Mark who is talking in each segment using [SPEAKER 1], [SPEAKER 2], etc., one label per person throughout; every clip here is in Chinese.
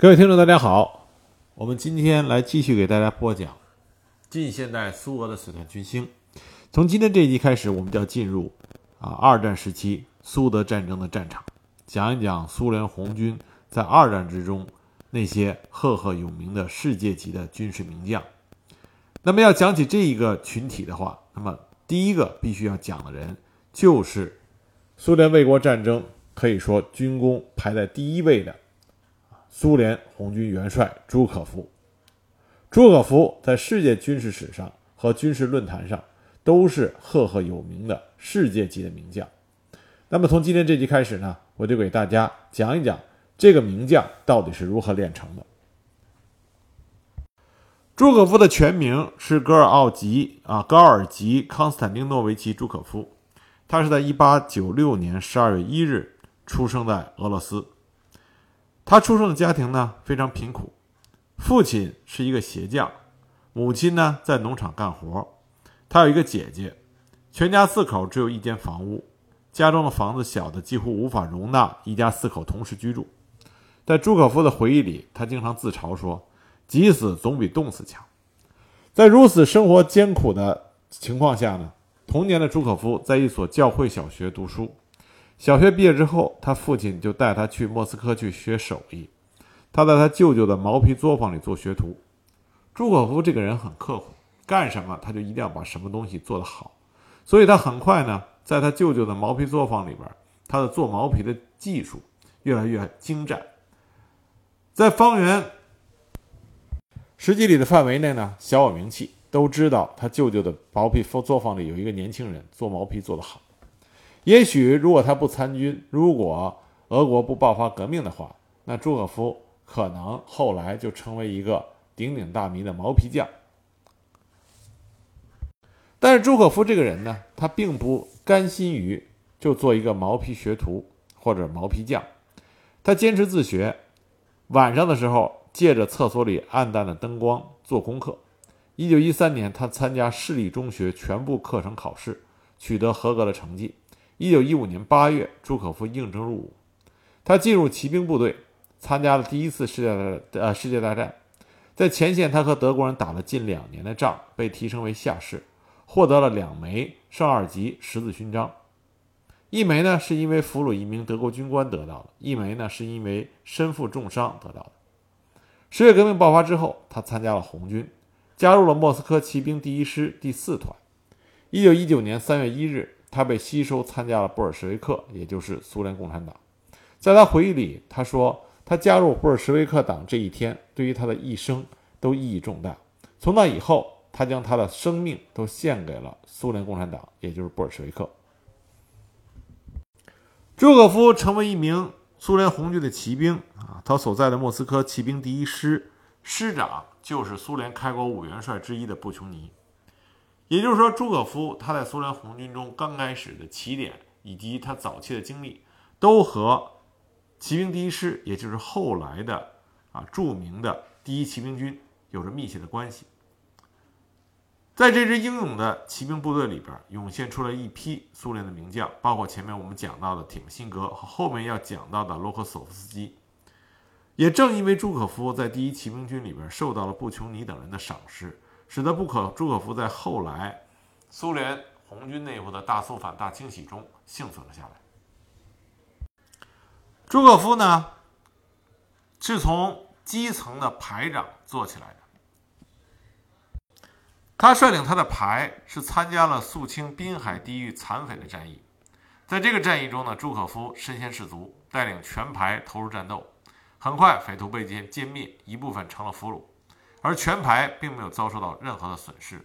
[SPEAKER 1] 各位听众，大家好，我们今天来继续给大家播讲近现代苏俄的死战军星。从今天这一集开始，我们就要进入啊二战时期苏德战争的战场，讲一讲苏联红军在二战之中那些赫赫有名的世界级的军事名将。那么要讲起这一个群体的话，那么第一个必须要讲的人就是苏联卫国战争可以说军功排在第一位的。苏联红军元帅朱可夫，朱可夫在世界军事史上和军事论坛上都是赫赫有名的世界级的名将。那么从今天这集开始呢，我就给大家讲一讲这个名将到底是如何炼成的。朱可夫的全名是戈尔奥吉啊，高尔吉·康斯坦丁诺维奇·朱可夫，他是在1896年12月1日出生在俄罗斯。他出生的家庭呢非常贫苦，父亲是一个鞋匠，母亲呢在农场干活。他有一个姐姐，全家四口只有一间房屋，家中的房子小的几乎无法容纳一家四口同时居住。在朱可夫的回忆里，他经常自嘲说：“急死总比冻死强。”在如此生活艰苦的情况下呢，童年的朱可夫在一所教会小学读书。小学毕业之后，他父亲就带他去莫斯科去学手艺。他在他舅舅的毛坯作坊里做学徒。朱可夫这个人很刻苦，干什么他就一定要把什么东西做得好。所以他很快呢，在他舅舅的毛坯作坊里边，他的做毛皮的技术越来越精湛。在方圆十几里的范围内呢，小有名气，都知道他舅舅的毛坯作坊里有一个年轻人做毛坯做得好。也许，如果他不参军，如果俄国不爆发革命的话，那朱可夫可能后来就成为一个鼎鼎大名的毛皮匠。但是朱可夫这个人呢，他并不甘心于就做一个毛皮学徒或者毛皮匠，他坚持自学，晚上的时候借着厕所里暗淡的灯光做功课。一九一三年，他参加市立中学全部课程考试，取得合格的成绩。一九一五年八月，朱可夫应征入伍，他进入骑兵部队，参加了第一次世界大呃世界大战，在前线，他和德国人打了近两年的仗，被提升为下士，获得了两枚圣二级十字勋章，一枚呢是因为俘虏一名德国军官得到的，一枚呢是因为身负重伤得到的。十月革命爆发之后，他参加了红军，加入了莫斯科骑兵第一师第四团。一九一九年三月一日。他被吸收参加了布尔什维克，也就是苏联共产党。在他回忆里，他说：“他加入布尔什维克党这一天，对于他的一生都意义重大。从那以后，他将他的生命都献给了苏联共产党，也就是布尔什维克。”朱可夫成为一名苏联红军的骑兵啊，他所在的莫斯科骑兵第一师师长就是苏联开国五元帅之一的布琼尼。也就是说，朱可夫他在苏联红军中刚开始的起点，以及他早期的经历，都和骑兵第一师，也就是后来的啊著名的第一骑兵军有着密切的关系。在这支英勇的骑兵部队里边，涌现出了一批苏联的名将，包括前面我们讲到的铁木辛格和后面要讲到的罗科索夫斯基。也正因为朱可夫在第一骑兵军里边受到了布琼尼等人的赏识。使得不可朱可夫在后来苏联红军内部的大肃反、大清洗中幸存了下来。朱可夫呢，是从基层的排长做起来的。他率领他的排是参加了肃清滨海地域残匪的战役，在这个战役中呢，朱可夫身先士卒，带领全排投入战斗。很快，匪徒被歼歼灭，一部分成了俘虏。而全排并没有遭受到任何的损失，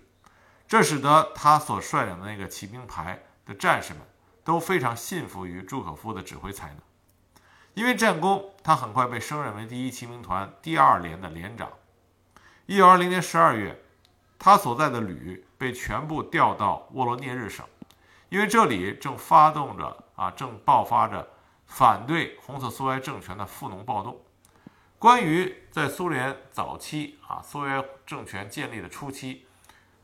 [SPEAKER 1] 这使得他所率领的那个骑兵排的战士们都非常信服于朱可夫的指挥才能。因为战功，他很快被升任为第一骑兵团第二连的连长。一九二零年十二月，他所在的旅被全部调到沃罗涅日省，因为这里正发动着啊，正爆发着反对红色苏维埃政权的富农暴动。关于在苏联早期啊，苏维埃政权建立的初期，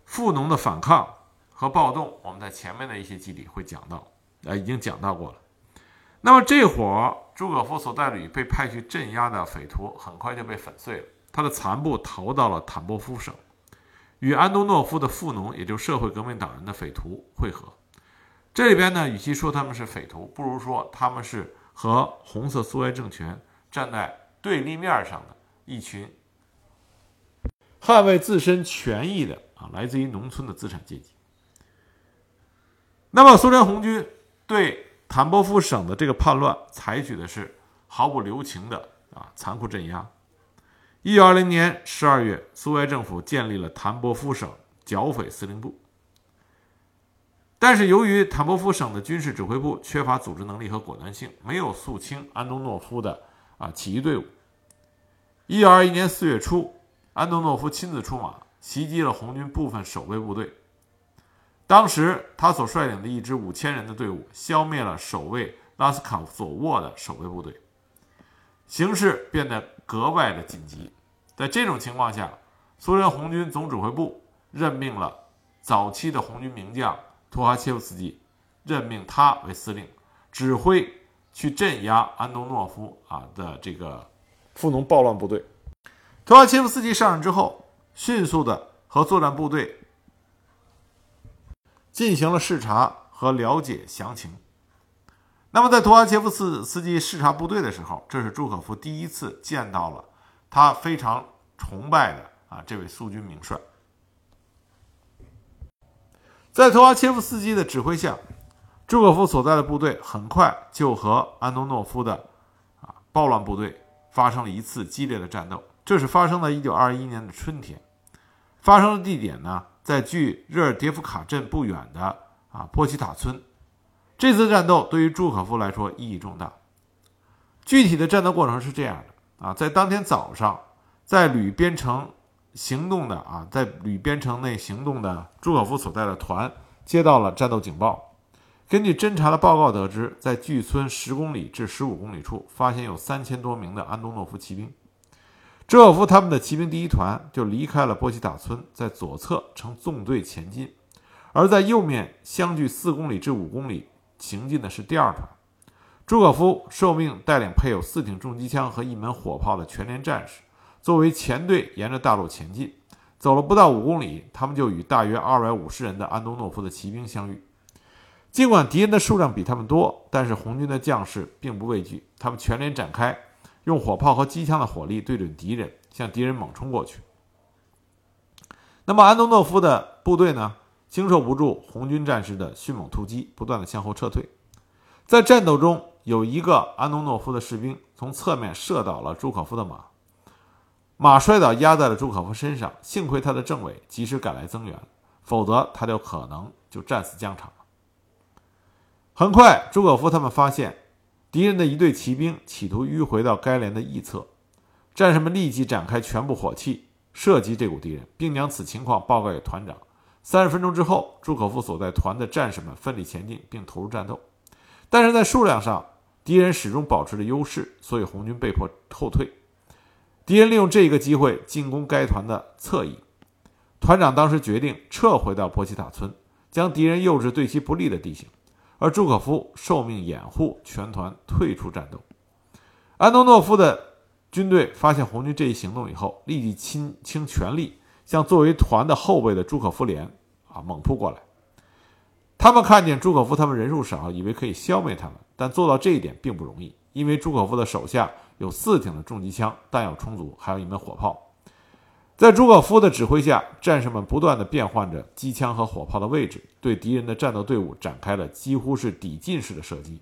[SPEAKER 1] 富农的反抗和暴动，我们在前面的一些集里会讲到，呃，已经讲到过了。那么这伙朱可夫所带旅被派去镇压的匪徒很快就被粉碎了，他的残部逃到了坦波夫省，与安东诺夫的富农，也就是社会革命党人的匪徒会合。这里边呢，与其说他们是匪徒，不如说他们是和红色苏维埃政权站在对立面上的一群捍卫自身权益的啊，来自于农村的资产阶级。那么，苏联红军对坦波夫省的这个叛乱采取的是毫不留情的啊残酷镇压。一九二零年十二月，苏维埃政府建立了坦波夫省剿匪司令部。但是，由于坦波夫省的军事指挥部缺乏组织能力和果断性，没有肃清安东诺夫的啊起义队伍。一九二一年四月初，安东诺夫亲自出马，袭击了红军部分守备部队。当时，他所率领的一支五千人的队伍消灭了守卫拉斯卡索沃的守备部队，形势变得格外的紧急。在这种情况下，苏联红军总指挥部任命了早期的红军名将图哈切夫斯基，任命他为司令，指挥去镇压安东诺夫啊的这个富农暴乱部队。图哈切夫斯基上任之后，迅速的和作战部队。进行了视察和了解详情。那么，在图哈切夫斯斯基视察部队的时候，这是朱可夫第一次见到了他非常崇拜的啊这位苏军名帅。在图哈切夫斯基的指挥下，朱可夫所在的部队很快就和安东诺夫的啊暴乱部队发生了一次激烈的战斗。这是发生在一九二一年的春天，发生的地点呢？在距热尔迭夫卡镇不远的啊波奇塔村，这次战斗对于朱可夫来说意义重大。具体的战斗过程是这样的啊，在当天早上，在旅边城行动的啊，在旅边城内行动的朱可夫所在的团接到了战斗警报，根据侦查的报告得知，在距村十公里至十五公里处发现有三千多名的安东诺夫骑兵。朱可夫他们的骑兵第一团就离开了波奇塔村，在左侧呈纵队前进，而在右面相距四公里至五公里行进的是第二团。朱可夫受命带领配有四挺重机枪和一门火炮的全连战士，作为前队沿着大路前进。走了不到五公里，他们就与大约二百五十人的安东诺夫的骑兵相遇。尽管敌人的数量比他们多，但是红军的将士并不畏惧，他们全连展开。用火炮和机枪的火力对准敌人，向敌人猛冲过去。那么安东诺夫的部队呢，经受不住红军战士的迅猛突击，不断的向后撤退。在战斗中，有一个安东诺夫的士兵从侧面射倒了朱可夫的马，马摔倒压在了朱可夫身上。幸亏他的政委及时赶来增援，否则他就可能就战死疆场。很快，朱可夫他们发现。敌人的一队骑兵企图迂回到该连的翼侧，战士们立即展开全部火器射击这股敌人，并将此情况报告给团长。三十分钟之后，朱可夫所在团的战士们奋力前进并投入战斗，但是在数量上，敌人始终保持着优势，所以红军被迫后退。敌人利用这一个机会进攻该团的侧翼，团长当时决定撤回到波奇塔村，将敌人诱至对其不利的地形。而朱可夫受命掩护全团退出战斗。安东诺夫的军队发现红军这一行动以后，立即倾倾全力向作为团的后备的朱可夫连啊猛扑过来。他们看见朱可夫他们人数少，以为可以消灭他们，但做到这一点并不容易，因为朱可夫的手下有四挺的重机枪，弹药充足，还有一门火炮。在朱可夫的指挥下，战士们不断地变换着机枪和火炮的位置，对敌人的战斗队伍展开了几乎是抵近式的射击。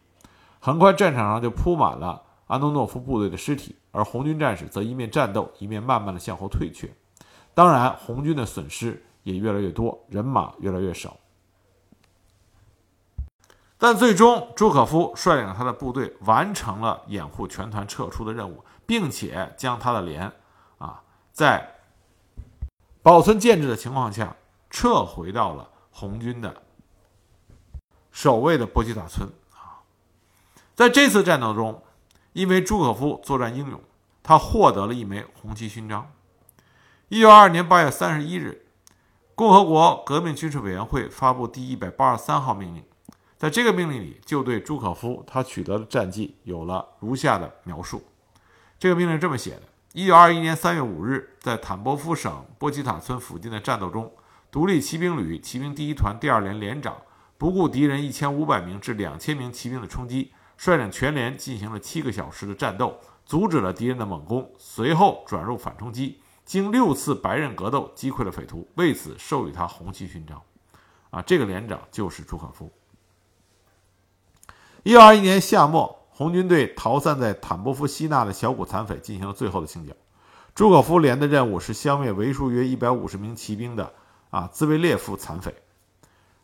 [SPEAKER 1] 很快，战场上就铺满了安东诺夫部队的尸体，而红军战士则一面战斗，一面慢慢地向后退却。当然，红军的损失也越来越多，人马越来越少。但最终，朱可夫率领他的部队完成了掩护全团撤出的任务，并且将他的连啊在。保存建制的情况下，撤回到了红军的守卫的波吉塔村啊。在这次战斗中，因为朱可夫作战英勇，他获得了一枚红旗勋章。一九二二年八月三十一日，共和国革命军事委员会发布第一百八十三号命令，在这个命令里，就对朱可夫他取得的战绩有了如下的描述。这个命令这么写的：一九二一年三月五日，在坦波夫省波奇塔村附近的战斗中，独立骑兵旅骑兵第一团第二连连长不顾敌人一千五百名至两千名骑兵的冲击，率领全连进行了七个小时的战斗，阻止了敌人的猛攻，随后转入反冲击，经六次白刃格斗击溃了匪徒，为此授予他红旗勋章。啊，这个连长就是朱可夫。一九二一年夏末，红军对逃散在坦波夫希纳的小股残匪进行了最后的清剿。朱可夫连的任务是消灭为数约一百五十名骑兵的啊兹维列夫残匪。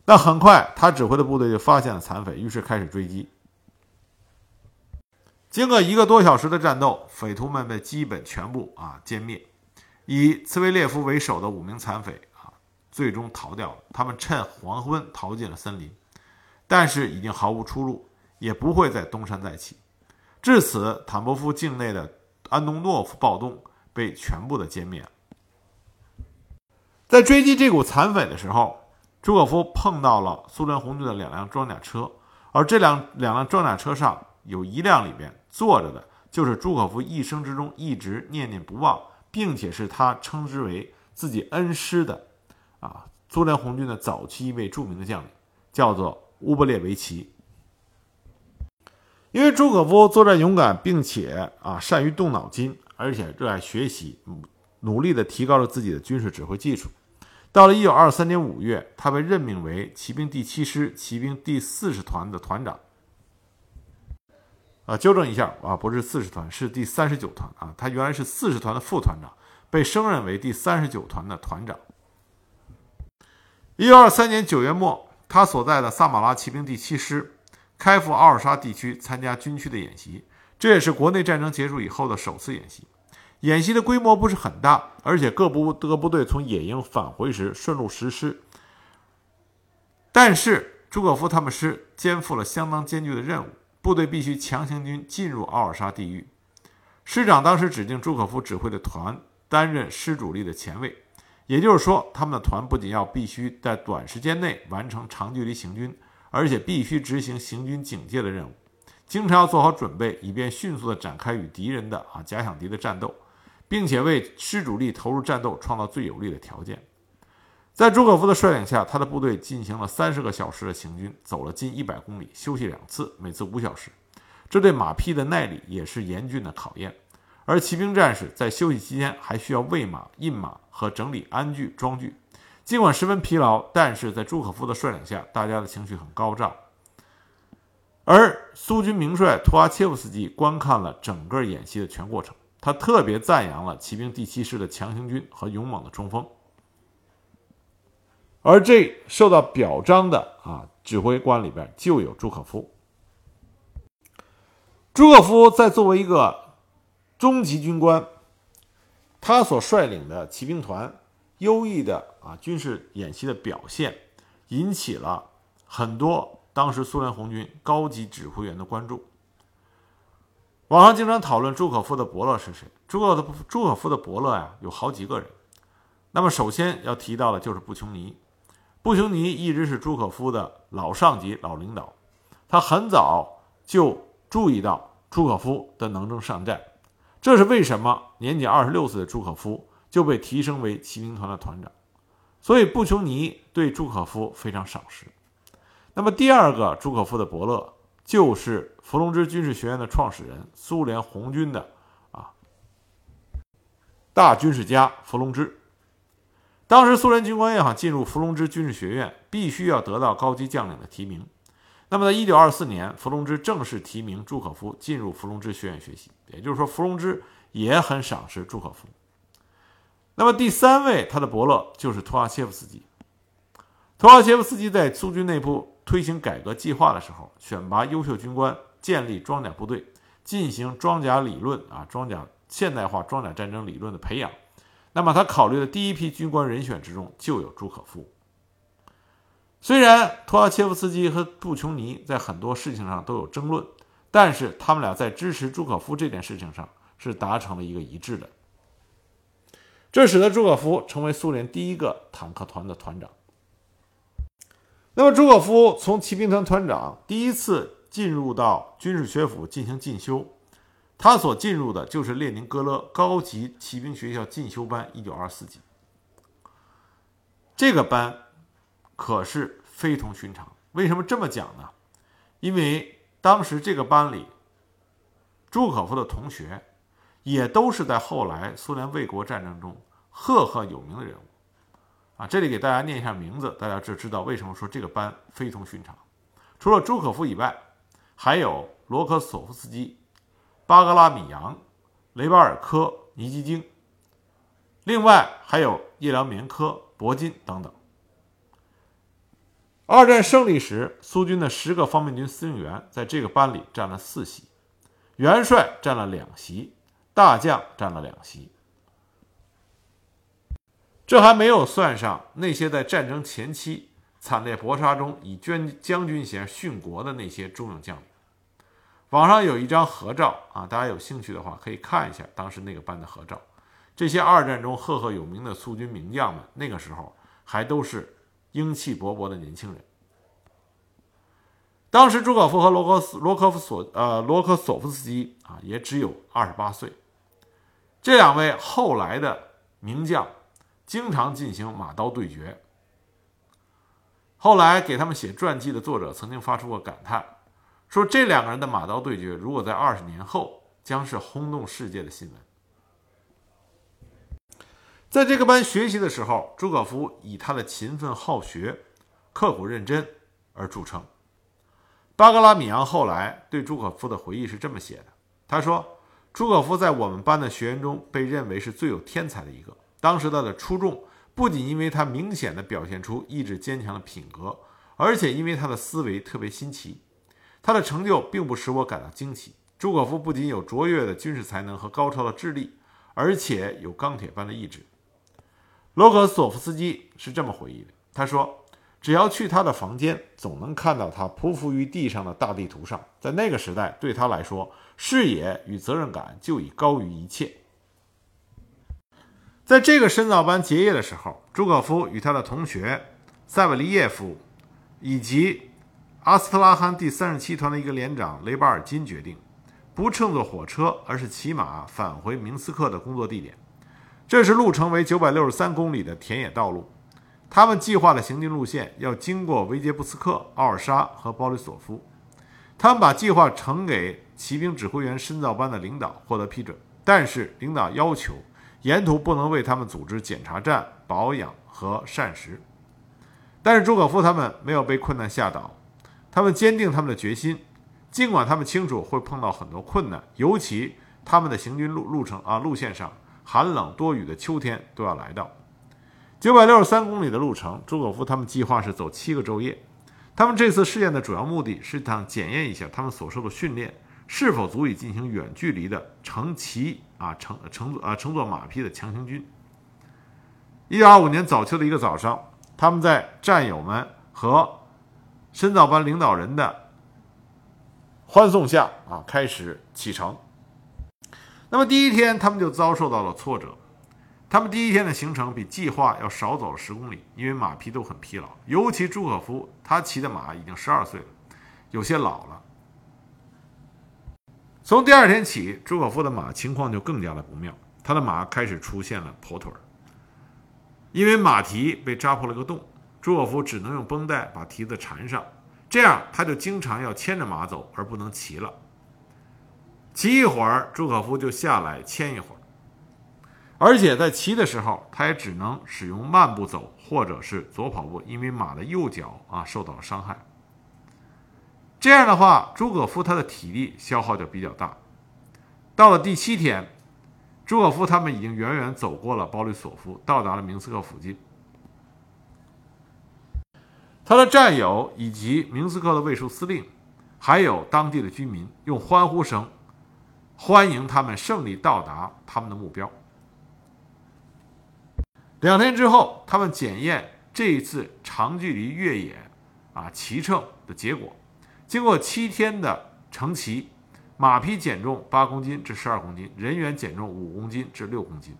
[SPEAKER 1] 那很快，他指挥的部队就发现了残匪，于是开始追击。经过一个多小时的战斗，匪徒们被基本全部啊歼灭。以茨维列夫为首的五名残匪啊，最终逃掉了。他们趁黄昏逃进了森林，但是已经毫无出路。也不会再东山再起。至此，坦波夫境内的安东诺夫暴动被全部的歼灭了。在追击这股残匪的时候，朱可夫碰到了苏联红军的两辆装甲车，而这辆两辆装甲车上有一辆里边坐着的就是朱可夫一生之中一直念念不忘，并且是他称之为自己恩师的啊，苏联红军的早期一位著名的将领，叫做乌布列维奇。因为朱可夫作战勇敢，并且啊善于动脑筋，而且热爱学习，努力的提高了自己的军事指挥技术。到了一九二三年五月，他被任命为骑兵第七师骑兵第四十团的团长。啊，纠正一下啊，不是四十团，是第三十九团啊。他原来是四十团的副团长，被升任为第三十九团的团长。一九二三年九月末，他所在的萨马拉骑兵第七师。开赴奥尔沙地区参加军区的演习，这也是国内战争结束以后的首次演习。演习的规模不是很大，而且各部各部队从野营返回时顺路实施。但是朱可夫他们师肩负了相当艰巨的任务，部队必须强行军进入奥尔沙地域。师长当时指定朱可夫指挥的团担任师主力的前卫，也就是说，他们的团不仅要必须在短时间内完成长距离行军。而且必须执行行军警戒的任务，经常要做好准备，以便迅速地展开与敌人的啊假想敌的战斗，并且为师主力投入战斗创造最有利的条件。在朱可夫的率领下，他的部队进行了三十个小时的行军，走了近一百公里，休息两次，每次五小时。这对马匹的耐力也是严峻的考验。而骑兵战士在休息期间还需要喂马、印马和整理鞍具装具。尽管十分疲劳，但是在朱可夫的率领下，大家的情绪很高涨。而苏军名帅图阿切夫斯基观看了整个演习的全过程，他特别赞扬了骑兵第七师的强行军和勇猛的冲锋。而这受到表彰的啊指挥官里边就有朱可夫。朱可夫在作为一个中级军官，他所率领的骑兵团。优异的啊军事演习的表现，引起了很多当时苏联红军高级指挥员的关注。网上经常讨论朱可夫的伯乐是谁？朱可的朱可夫的伯乐呀，有好几个人。那么首先要提到的就是布琼尼。布琼尼一直是朱可夫的老上级、老领导，他很早就注意到朱可夫的能征善战，这是为什么？年仅二十六岁的朱可夫。就被提升为骑兵团的团长，所以布琼尼对朱可夫非常赏识。那么第二个朱可夫的伯乐就是伏龙芝军事学院的创始人，苏联红军的啊大军事家伏龙芝。当时苏联军官要想进入伏龙芝军事学院，必须要得到高级将领的提名。那么在1924年，伏龙芝正式提名朱可夫进入伏龙芝学院学习，也就是说，伏龙芝也很赏识朱可夫。那么第三位，他的伯乐就是托阿切夫斯基。托阿切夫斯基在苏军内部推行改革计划的时候，选拔优秀军官，建立装甲部队，进行装甲理论啊，装甲现代化装甲战争理论的培养。那么他考虑的第一批军官人选之中就有朱可夫。虽然托阿切夫斯基和布琼尼在很多事情上都有争论，但是他们俩在支持朱可夫这件事情上是达成了一个一致的。这使得朱可夫成为苏联第一个坦克团的团长。那么朱可夫从骑兵团团长第一次进入到军事学府进行进修，他所进入的就是列宁格勒高级骑兵学校进修班一九二四级。这个班可是非同寻常。为什么这么讲呢？因为当时这个班里，朱可夫的同学也都是在后来苏联卫国战争中赫赫有名的人物。啊，这里给大家念一下名字，大家就知道为什么说这个班非同寻常。除了朱可夫以外，还有罗科索夫斯基、巴格拉米扬、雷巴尔科、尼基京，另外还有叶良棉科、铂金等等。二战胜利时，苏军的十个方面军司令员在这个班里占了四席，元帅占了两席，大将占了两席。这还没有算上那些在战争前期惨烈搏杀中以捐将军衔殉国的那些忠勇将领。网上有一张合照啊，大家有兴趣的话可以看一下当时那个班的合照。这些二战中赫赫有名的苏军名将们，那个时候还都是英气勃勃的年轻人。当时朱可夫和罗科斯罗科夫索呃罗科索夫斯基啊也只有二十八岁。这两位后来的名将。经常进行马刀对决。后来给他们写传记的作者曾经发出过感叹，说这两个人的马刀对决，如果在二十年后，将是轰动世界的新闻。在这个班学习的时候，朱可夫以他的勤奋好学、刻苦认真而著称。巴格拉米扬后来对朱可夫的回忆是这么写的：他说，朱可夫在我们班的学员中被认为是最有天才的一个。当时他的出众不仅因为他明显的表现出意志坚强的品格，而且因为他的思维特别新奇。他的成就并不使我感到惊奇。朱可夫不仅有卓越的军事才能和高超的智力，而且有钢铁般的意志。罗格索夫斯基是这么回忆的：“他说，只要去他的房间，总能看到他匍匐于地上的大地图上。在那个时代，对他来说，视野与责任感就已高于一切。”在这个深造班结业的时候，朱可夫与他的同学塞维利耶夫以及阿斯特拉罕第三十七团的一个连长雷巴尔金决定，不乘坐火车，而是骑马返回明斯克的工作地点。这是路程为九百六十三公里的田野道路。他们计划的行进路线要经过维杰布斯克、奥尔沙和鲍里索夫。他们把计划呈给骑兵指挥员深造班的领导，获得批准。但是领导要求。沿途不能为他们组织检查站、保养和膳食，但是朱可夫他们没有被困难吓倒，他们坚定他们的决心，尽管他们清楚会碰到很多困难，尤其他们的行军路路程啊路线上寒冷多雨的秋天都要来到。九百六十三公里的路程，朱可夫他们计划是走七个昼夜。他们这次试验的主要目的是想检验一下他们所受的训练。是否足以进行远距离的乘骑啊乘乘坐啊乘坐马匹的强行军？一九二五年早秋的一个早上，他们在战友们和深造班领导人的欢送下啊开始启程。那么第一天，他们就遭受到了挫折。他们第一天的行程比计划要少走了十公里，因为马匹都很疲劳，尤其朱可夫，他骑的马已经十二岁了，有些老了。从第二天起，朱可夫的马情况就更加的不妙，他的马开始出现了跛腿儿，因为马蹄被扎破了个洞，朱可夫只能用绷带把蹄子缠上，这样他就经常要牵着马走，而不能骑了。骑一会儿，朱可夫就下来牵一会儿，而且在骑的时候，他也只能使用慢步走或者是左跑步，因为马的右脚啊受到了伤害。这样的话，朱可夫他的体力消耗就比较大。到了第七天，朱可夫他们已经远远走过了鲍里索夫，到达了明斯克附近。他的战友以及明斯克的卫戍司令，还有当地的居民，用欢呼声欢迎他们胜利到达他们的目标。两天之后，他们检验这一次长距离越野啊骑乘的结果。经过七天的乘骑，马匹减重八公斤至十二公斤，人员减重五公斤至六公斤。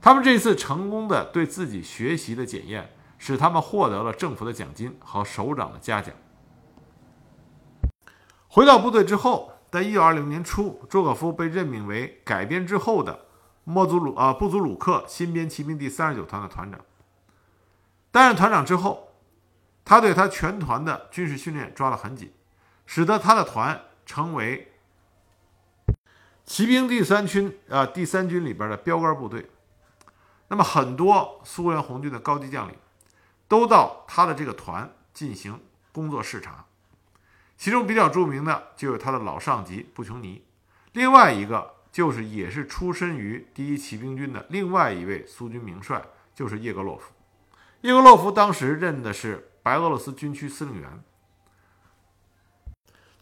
[SPEAKER 1] 他们这次成功的对自己学习的检验，使他们获得了政府的奖金和首长的嘉奖。回到部队之后，在一九二零年初，朱可夫被任命为改编之后的莫祖鲁啊布祖鲁克新编骑兵第三十九团的团长。担任团长之后，他对他全团的军事训练抓得很紧，使得他的团成为骑兵第三军啊第三军里边的标杆部队。那么，很多苏联红军的高级将领都到他的这个团进行工作视察。其中比较著名的就是他的老上级布琼尼，另外一个就是也是出身于第一骑兵军的另外一位苏军名帅，就是叶格洛夫。叶格洛夫当时任的是白俄罗斯军区司令员。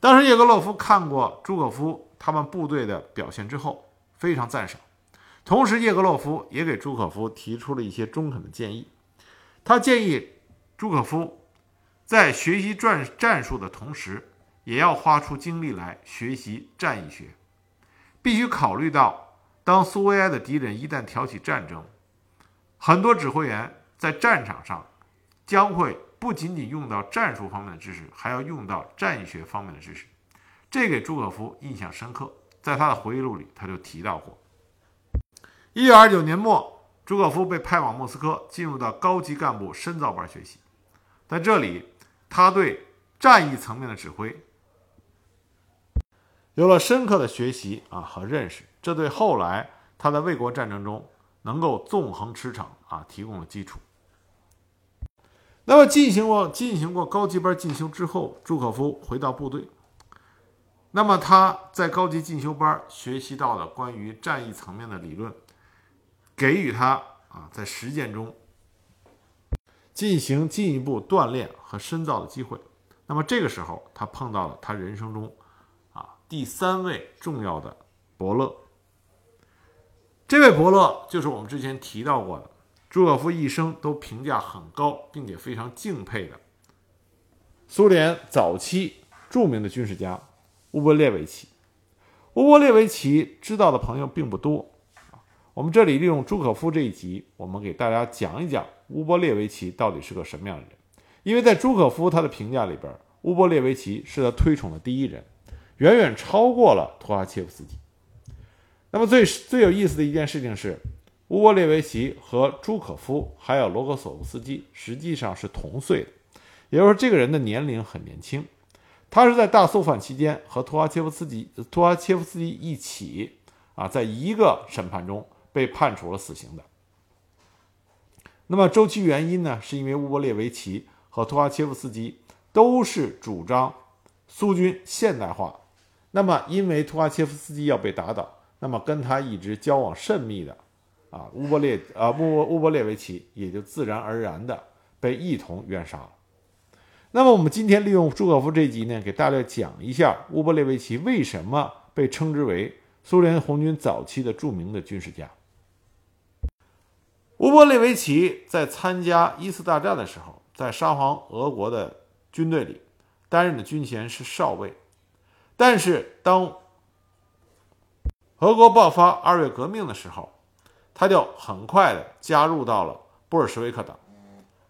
[SPEAKER 1] 当时叶格洛夫看过朱可夫他们部队的表现之后，非常赞赏。同时，叶格洛夫也给朱可夫提出了一些中肯的建议。他建议朱可夫。在学习战战术的同时，也要花出精力来学习战役学。必须考虑到，当苏维埃的敌人一旦挑起战争，很多指挥员在战场上将会不仅仅用到战术方面的知识，还要用到战学方面的知识。这给朱可夫印象深刻，在他的回忆录里他就提到过。一九二九年末，朱可夫被派往莫斯科，进入到高级干部深造班学习，在这里。他对战役层面的指挥有了深刻的学习啊和认识，这对后来他在卫国战争中能够纵横驰骋啊提供了基础。那么进行过进行过高级班进修之后，朱可夫回到部队。那么他在高级进修班学习到的关于战役层面的理论，给予他啊在实践中。进行进一步锻炼和深造的机会。那么这个时候，他碰到了他人生中第三位重要的伯乐。这位伯乐就是我们之前提到过的，朱可夫一生都评价很高，并且非常敬佩的苏联早期著名的军事家乌波列维奇。乌波列维奇知道的朋友并不多我们这里利用朱可夫这一集，我们给大家讲一讲。乌波列维奇到底是个什么样的人？因为在朱可夫他的评价里边，乌波列维奇是他推崇的第一人，远远超过了托哈切夫斯基。那么最最有意思的一件事情是，乌波列维奇和朱可夫还有罗格索夫斯基实际上是同岁的，也就是说这个人的年龄很年轻。他是在大肃反期间和托哈切夫斯基托哈切夫斯基一起啊，在一个审判中被判处了死刑的。那么周期原因呢？是因为乌波列维奇和托哈切夫斯基都是主张苏军现代化。那么因为图哈切夫斯基要被打倒，那么跟他一直交往甚密的啊乌波列啊乌乌波列维奇也就自然而然的被一同冤杀了。那么我们今天利用朱可夫这集呢，给大家讲一下乌波列维奇为什么被称之为苏联红军早期的著名的军事家。乌波列维奇在参加一次大战的时候，在沙皇俄国的军队里担任的军衔是少尉，但是当俄国爆发二月革命的时候，他就很快的加入到了布尔什维克党。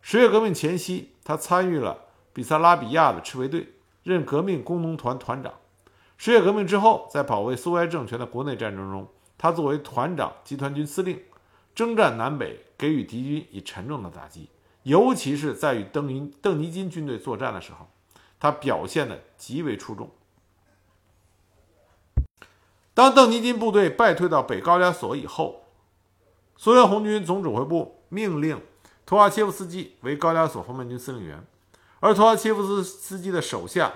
[SPEAKER 1] 十月革命前夕，他参与了比萨拉比亚的赤卫队，任革命工农团团长。十月革命之后，在保卫苏维埃政权的国内战争中，他作为团长、集团军司令。征战南北，给予敌军以沉重的打击，尤其是在与邓尼邓尼金军队作战的时候，他表现的极为出众。当邓尼金部队败退到北高加索以后，苏联红军总指挥部命令托阿切夫斯基为高加索方面军司令员，而托阿切夫斯斯基的手下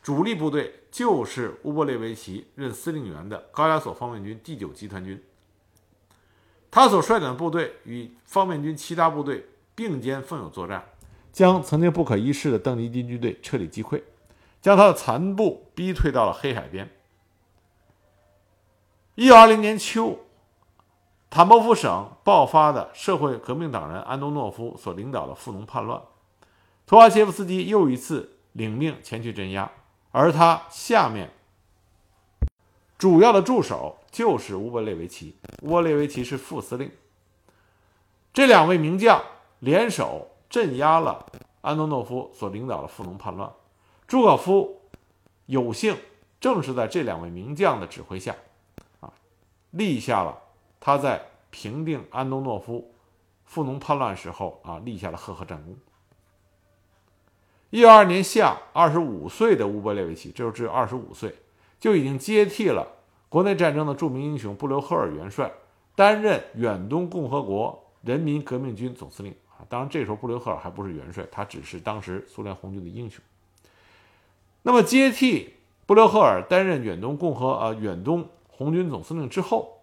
[SPEAKER 1] 主力部队就是乌波列维奇任司令员的高加索方面军第九集团军。他所率领的部队与方面军其他部队并肩奋勇作战，将曾经不可一世的邓尼金军队彻底击溃，将他的残部逼退到了黑海边。一九二零年秋，坦波夫省爆发的社会革命党人安东诺夫所领导的富农叛乱，图阿切夫斯基又一次领命前去镇压，而他下面主要的助手。就是乌波列维奇，乌波列维奇是副司令。这两位名将联手镇压了安东诺夫所领导的富农叛乱。朱可夫有幸正是在这两位名将的指挥下，立下了他在平定安东诺夫富农叛乱时候啊立下的赫赫战功。一九二年夏，二十五岁的乌波列维奇，这时候只有二十五岁，就已经接替了国内战争的著名英雄布留赫尔元帅，担任远东共和国人民革命军总司令啊。当然，这时候布留赫尔还不是元帅，他只是当时苏联红军的英雄。那么，接替布留赫尔担任远东共和呃远东红军总司令之后，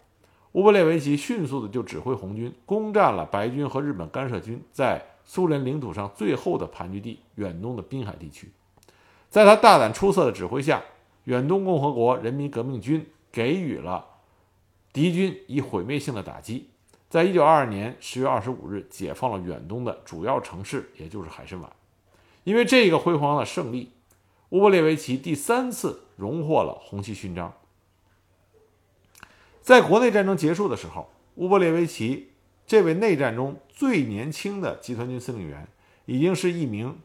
[SPEAKER 1] 乌波列维奇迅速的就指挥红军攻占了白军和日本干涉军在。苏联领土上最后的盘踞地——远东的滨海地区，在他大胆出色的指挥下，远东共和国人民革命军给予了敌军以毁灭性的打击。在一九二二年十月二十五日，解放了远东的主要城市，也就是海参崴。因为这个辉煌的胜利，乌波列维奇第三次荣获了红旗勋章。在国内战争结束的时候，乌波列维奇。这位内战中最年轻的集团军司令员，已经是一名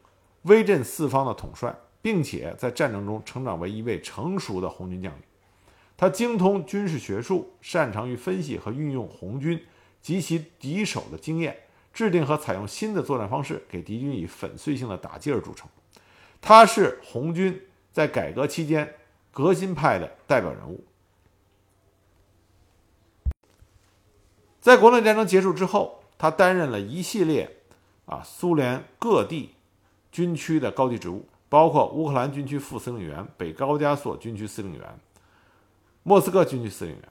[SPEAKER 1] 威震四方的统帅，并且在战争中成长为一位成熟的红军将领。他精通军事学术，擅长于分析和运用红军及其敌手的经验，制定和采用新的作战方式，给敌军以粉碎性的打击而著称。他是红军在改革期间革新派的代表人物。在国内战争结束之后，他担任了一系列啊苏联各地军区的高级职务，包括乌克兰军区副司令员、北高加索军区司令员、莫斯科军区司令员。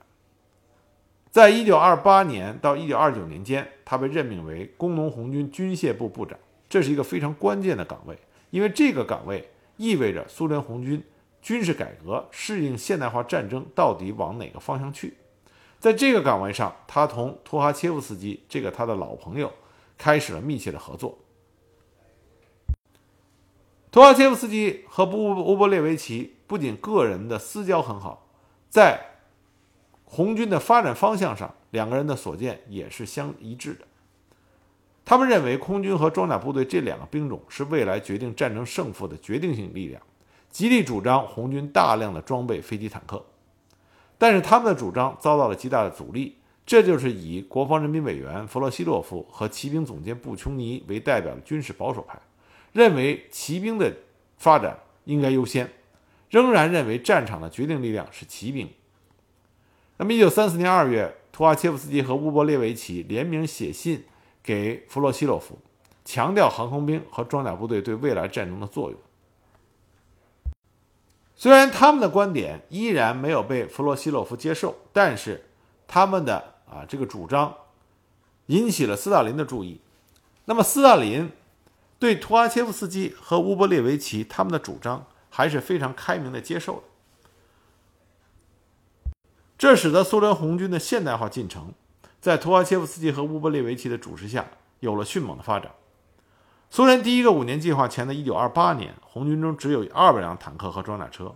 [SPEAKER 1] 在一九二八年到一九二九年间，他被任命为工农红军军械部部长，这是一个非常关键的岗位，因为这个岗位意味着苏联红军军事改革、适应现代化战争到底往哪个方向去。在这个岗位上，他同图哈切夫斯基这个他的老朋友开始了密切的合作。图哈切夫斯基和布乌波列维奇不仅个人的私交很好，在红军的发展方向上，两个人的所见也是相一致的。他们认为空军和装甲部队这两个兵种是未来决定战争胜负的决定性力量，极力主张红军大量的装备飞机坦克。但是他们的主张遭到了极大的阻力，这就是以国防人民委员弗洛西洛夫和骑兵总监布琼尼为代表的军事保守派，认为骑兵的发展应该优先，仍然认为战场的决定力量是骑兵。那么，一九三四年二月，图阿切夫斯基和乌波列维奇联名写信给弗洛西洛夫，强调航空兵和装甲部队对未来战争的作用。虽然他们的观点依然没有被弗洛西洛夫接受，但是他们的啊这个主张引起了斯大林的注意。那么斯大林对图阿切夫斯基和乌波列维奇他们的主张还是非常开明的接受的，这使得苏联红军的现代化进程在图阿切夫斯基和乌波列维奇的主持下有了迅猛的发展。苏联第一个五年计划前的1928年，红军中只有二百辆坦克和装甲车，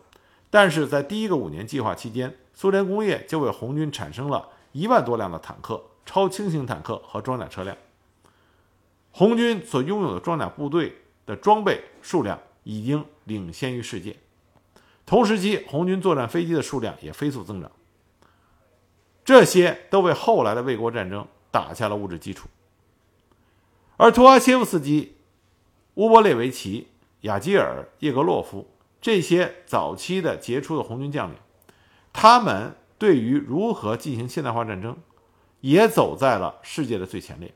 [SPEAKER 1] 但是在第一个五年计划期间，苏联工业就为红军产生了一万多辆的坦克、超轻型坦克和装甲车辆。红军所拥有的装甲部队的装备数量已经领先于世界，同时期红军作战飞机的数量也飞速增长，这些都为后来的卫国战争打下了物质基础。而图阿切夫斯基。乌波列维奇、雅基尔、叶格洛夫这些早期的杰出的红军将领，他们对于如何进行现代化战争，也走在了世界的最前列。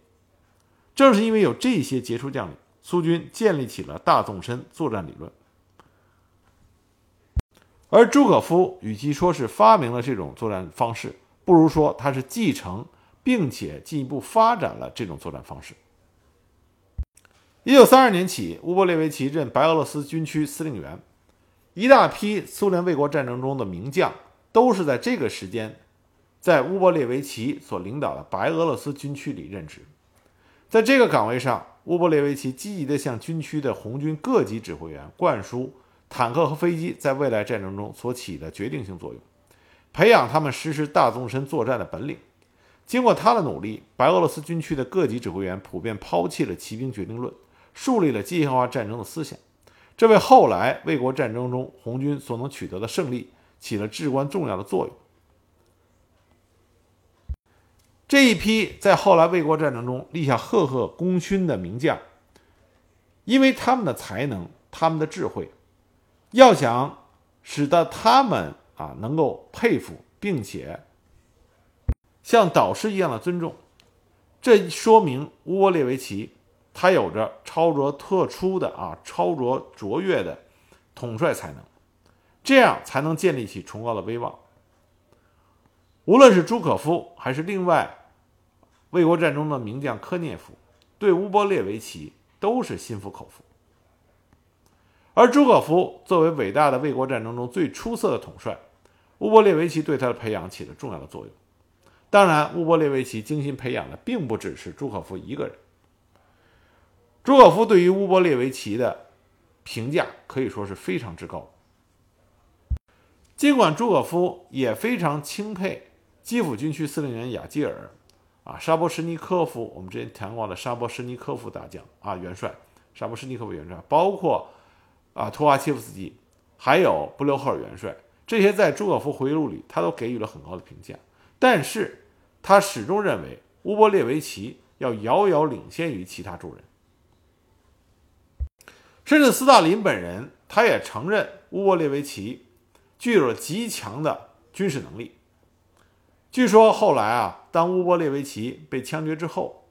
[SPEAKER 1] 正是因为有这些杰出将领，苏军建立起了大纵深作战理论。而朱可夫与其说是发明了这种作战方式，不如说他是继承并且进一步发展了这种作战方式。一九三二年起，乌波列维奇任白俄罗斯军区司令员，一大批苏联卫国战争中的名将都是在这个时间，在乌波列维奇所领导的白俄罗斯军区里任职。在这个岗位上，乌波列维奇积极地向军区的红军各级指挥员灌输坦克和飞机在未来战争中所起的决定性作用，培养他们实施大纵深作战的本领。经过他的努力，白俄罗斯军区的各级指挥员普遍抛弃了骑兵决定论。树立了机械化战争的思想，这为后来卫国战争中红军所能取得的胜利起了至关重要的作用。这一批在后来卫国战争中立下赫赫功勋的名将，因为他们的才能、他们的智慧，要想使得他们啊能够佩服并且像导师一样的尊重，这说明乌波列维奇他有着超卓特殊的啊超卓卓越的统帅才能，这样才能建立起崇高的威望。无论是朱可夫还是另外卫国战争的名将科涅夫，对乌波列维奇都是心服口服。而朱可夫作为伟大的卫国战争中最出色的统帅，乌波列维奇对他的培养起了重要的作用。当然，乌波列维奇精心培养的并不只是朱可夫一个人。朱可夫对于乌波列维奇的评价可以说是非常之高。尽管朱可夫也非常钦佩基辅军区司令员雅基尔，啊，沙波什尼科夫，我们之前谈过的沙波什尼科夫大将啊，元帅，沙波什尼科夫元帅，包括啊，托瓦切夫斯基，还有布留赫尔元帅，这些在朱可夫回忆录里，他都给予了很高的评价。但是，他始终认为乌波列维奇要遥遥领先于其他诸人。甚至斯大林本人，他也承认乌波列维奇具有了极强的军事能力。据说后来啊，当乌波列维奇被枪决之后，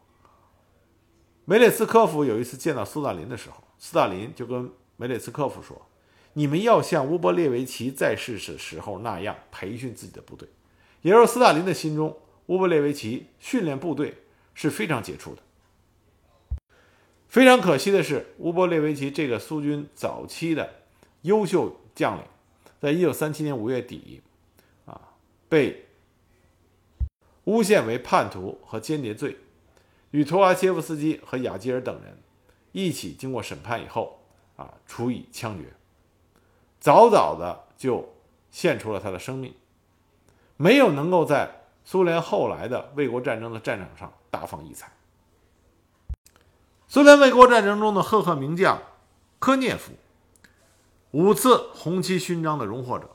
[SPEAKER 1] 梅列斯科夫有一次见到斯大林的时候，斯大林就跟梅列斯科夫说：“你们要像乌波列维奇在世时时候那样培训自己的部队。”也就是斯大林的心中，乌波列维奇训练部队是非常杰出的。非常可惜的是，乌波列维奇这个苏军早期的优秀将领，在一九三七年五月底，啊，被诬陷为叛徒和间谍罪，与图瓦切夫斯基和雅基尔等人一起经过审判以后，啊，处以枪决，早早的就献出了他的生命，没有能够在苏联后来的卫国战争的战场上大放异彩。苏联卫国战争中的赫赫名将科涅夫，五次红旗勋章的荣获者。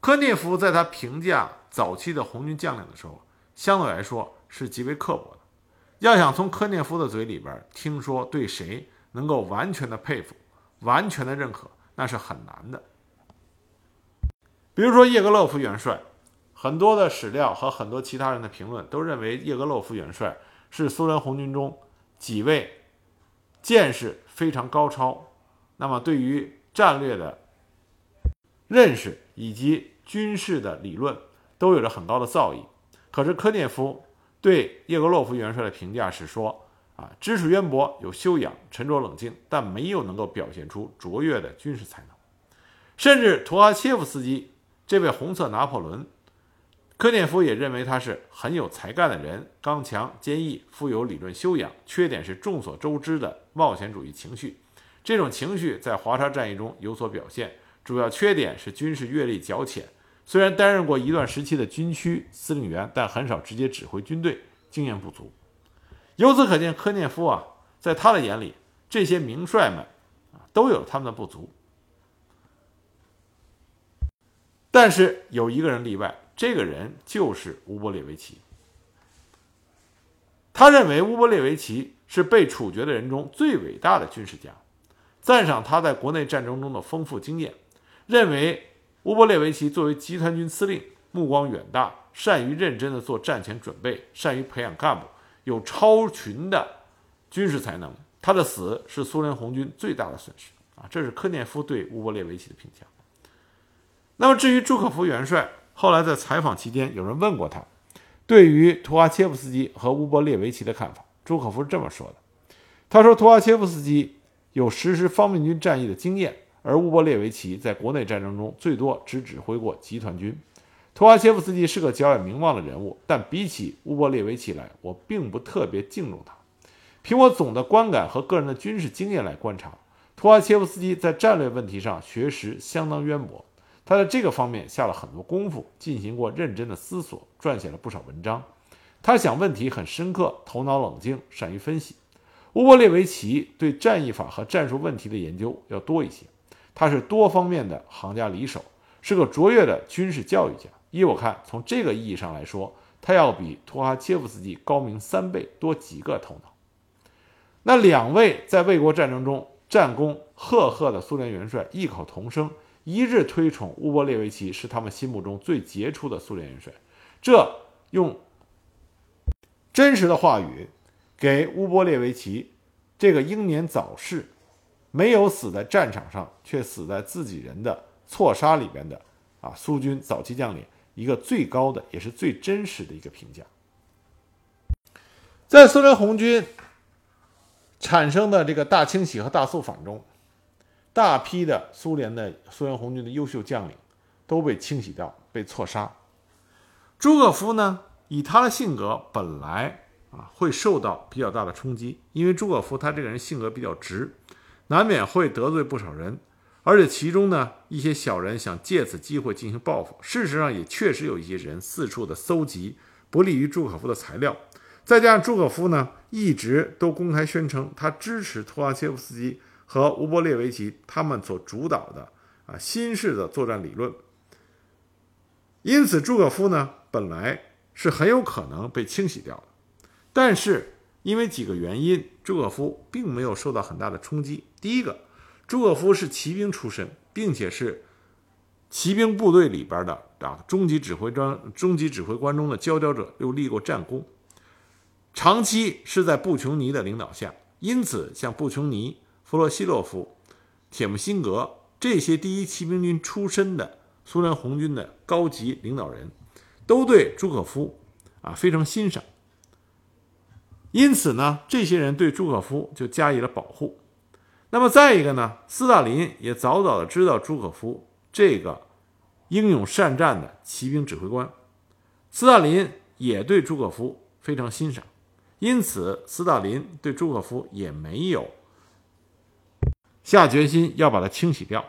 [SPEAKER 1] 科涅夫在他评价早期的红军将领的时候，相对来说是极为刻薄的。要想从科涅夫的嘴里边听说对谁能够完全的佩服、完全的认可，那是很难的。比如说叶格洛夫元帅，很多的史料和很多其他人的评论都认为叶格洛夫元帅是苏联红军中。几位见识非常高超，那么对于战略的认识以及军事的理论都有着很高的造诣。可是科涅夫对叶格洛夫元帅的评价是说：啊，知识渊博，有修养，沉着冷静，但没有能够表现出卓越的军事才能。甚至图哈切夫斯基这位红色拿破仑。科涅夫也认为他是很有才干的人，刚强坚毅，富有理论修养。缺点是众所周知的冒险主义情绪，这种情绪在华沙战役中有所表现。主要缺点是军事阅历较浅，虽然担任过一段时期的军区司令员，但很少直接指挥军队，经验不足。由此可见，科涅夫啊，在他的眼里，这些名帅们啊都有他们的不足。但是有一个人例外。这个人就是乌波列维奇。他认为乌波列维奇是被处决的人中最伟大的军事家，赞赏他在国内战争中的丰富经验，认为乌波列维奇作为集团军司令，目光远大，善于认真的做战前准备，善于培养干部，有超群的军事才能。他的死是苏联红军最大的损失啊！这是科涅夫对乌波列维奇的评价。那么至于朱可夫元帅。后来在采访期间，有人问过他，对于图阿切夫斯基和乌波列维奇的看法。朱可夫是这么说的：“他说，图阿切夫斯基有实施方面军战役的经验，而乌波列维奇在国内战争中最多只指挥过集团军。图阿切夫斯基是个较有名望的人物，但比起乌波列维奇来，我并不特别敬重他。凭我总的观感和个人的军事经验来观察，图阿切夫斯基在战略问题上学识相当渊博。”他在这个方面下了很多功夫，进行过认真的思索，撰写了不少文章。他想问题很深刻，头脑冷静，善于分析。乌波列维奇对战役法和战术问题的研究要多一些，他是多方面的行家里手，是个卓越的军事教育家。依我看，从这个意义上来说，他要比图哈切夫斯基高明三倍多几个头脑。那两位在卫国战争中战功赫赫的苏联元帅异口同声，一致推崇乌波列维奇是他们心目中最杰出的苏联元帅。这用真实的话语。给乌波列维奇这个英年早逝、没有死在战场上却死在自己人的错杀里边的啊苏军早期将领一个最高的也是最真实的一个评价。在苏联红军产生的这个大清洗和大肃反中，大批的苏联的苏联红军的优秀将领都被清洗掉、被错杀。朱可夫呢，以他的性格本来。啊，会受到比较大的冲击，因为朱可夫他这个人性格比较直，难免会得罪不少人，而且其中呢一些小人想借此机会进行报复。事实上也确实有一些人四处的搜集不利于朱可夫的材料，再加上朱可夫呢一直都公开宣称他支持托阿切夫斯基和乌波列维奇他们所主导的啊新式的作战理论，因此朱可夫呢本来是很有可能被清洗掉的。但是因为几个原因，朱可夫并没有受到很大的冲击。第一个，朱可夫是骑兵出身，并且是骑兵部队里边的啊中级指挥官、中级指挥官中的佼佼者，又立过战功，长期是在布琼尼的领导下，因此像布琼尼、弗洛西洛夫、铁木辛格这些第一骑兵军出身的苏联红军的高级领导人，都对朱可夫啊非常欣赏。因此呢，这些人对朱可夫就加以了保护。那么再一个呢，斯大林也早早的知道朱可夫这个英勇善战的骑兵指挥官，斯大林也对朱可夫非常欣赏。因此，斯大林对朱可夫也没有下决心要把它清洗掉。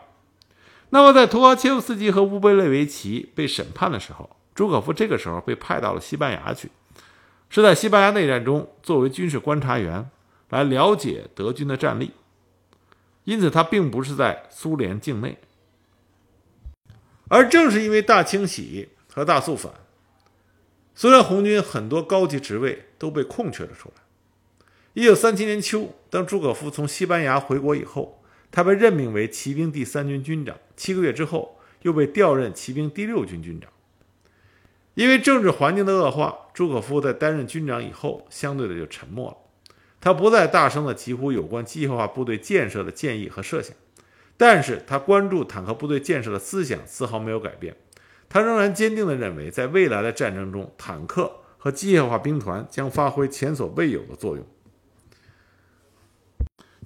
[SPEAKER 1] 那么，在图哈切夫斯基和乌贝列维奇被审判的时候，朱可夫这个时候被派到了西班牙去。是在西班牙内战中作为军事观察员来了解德军的战力，因此他并不是在苏联境内。而正是因为大清洗和大肃反，苏联红军很多高级职位都被空缺了出来。一九三七年秋，当朱可夫从西班牙回国以后，他被任命为骑兵第三军军长，七个月之后又被调任骑兵第六军军长。因为政治环境的恶化，朱可夫在担任军长以后，相对的就沉默了。他不再大声的疾呼有关机械化部队建设的建议和设想，但是他关注坦克部队建设的思想丝毫没有改变。他仍然坚定地认为，在未来的战争中，坦克和机械化兵团将发挥前所未有的作用。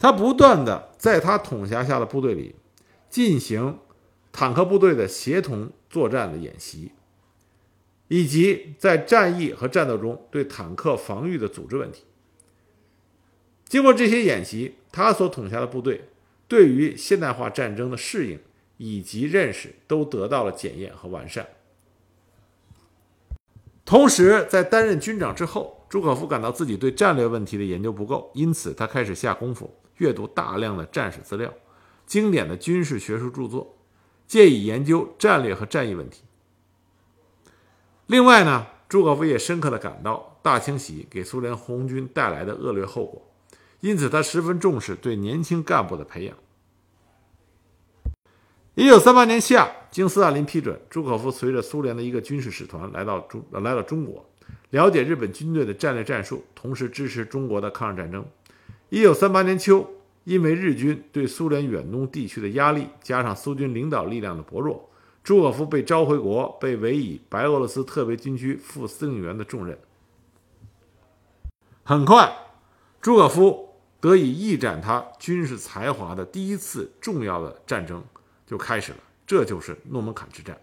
[SPEAKER 1] 他不断地在他统辖下的部队里进行坦克部队的协同作战的演习。以及在战役和战斗中对坦克防御的组织问题。经过这些演习，他所统辖的部队对于现代化战争的适应以及认识都得到了检验和完善。同时，在担任军长之后，朱可夫感到自己对战略问题的研究不够，因此他开始下功夫阅读大量的战史资料、经典的军事学术著作，借以研究战略和战役问题。另外呢，朱可夫也深刻地感到大清洗给苏联红军带来的恶劣后果，因此他十分重视对年轻干部的培养。一九三八年夏，经斯大林批准，朱可夫随着苏联的一个军事使团来到中来到中国，了解日本军队的战略战术，同时支持中国的抗日战争。一九三八年秋，因为日军对苏联远东地区的压力，加上苏军领导力量的薄弱。朱可夫被召回国，被委以白俄罗斯特别军区副司令员的重任。很快，朱可夫得以一展他军事才华的第一次重要的战争就开始了，这就是诺门坎之战。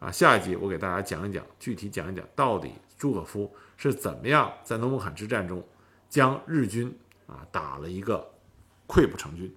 [SPEAKER 1] 啊，下一集我给大家讲一讲，具体讲一讲到底朱可夫是怎么样在诺门坎之战中将日军啊打了一个溃不成军。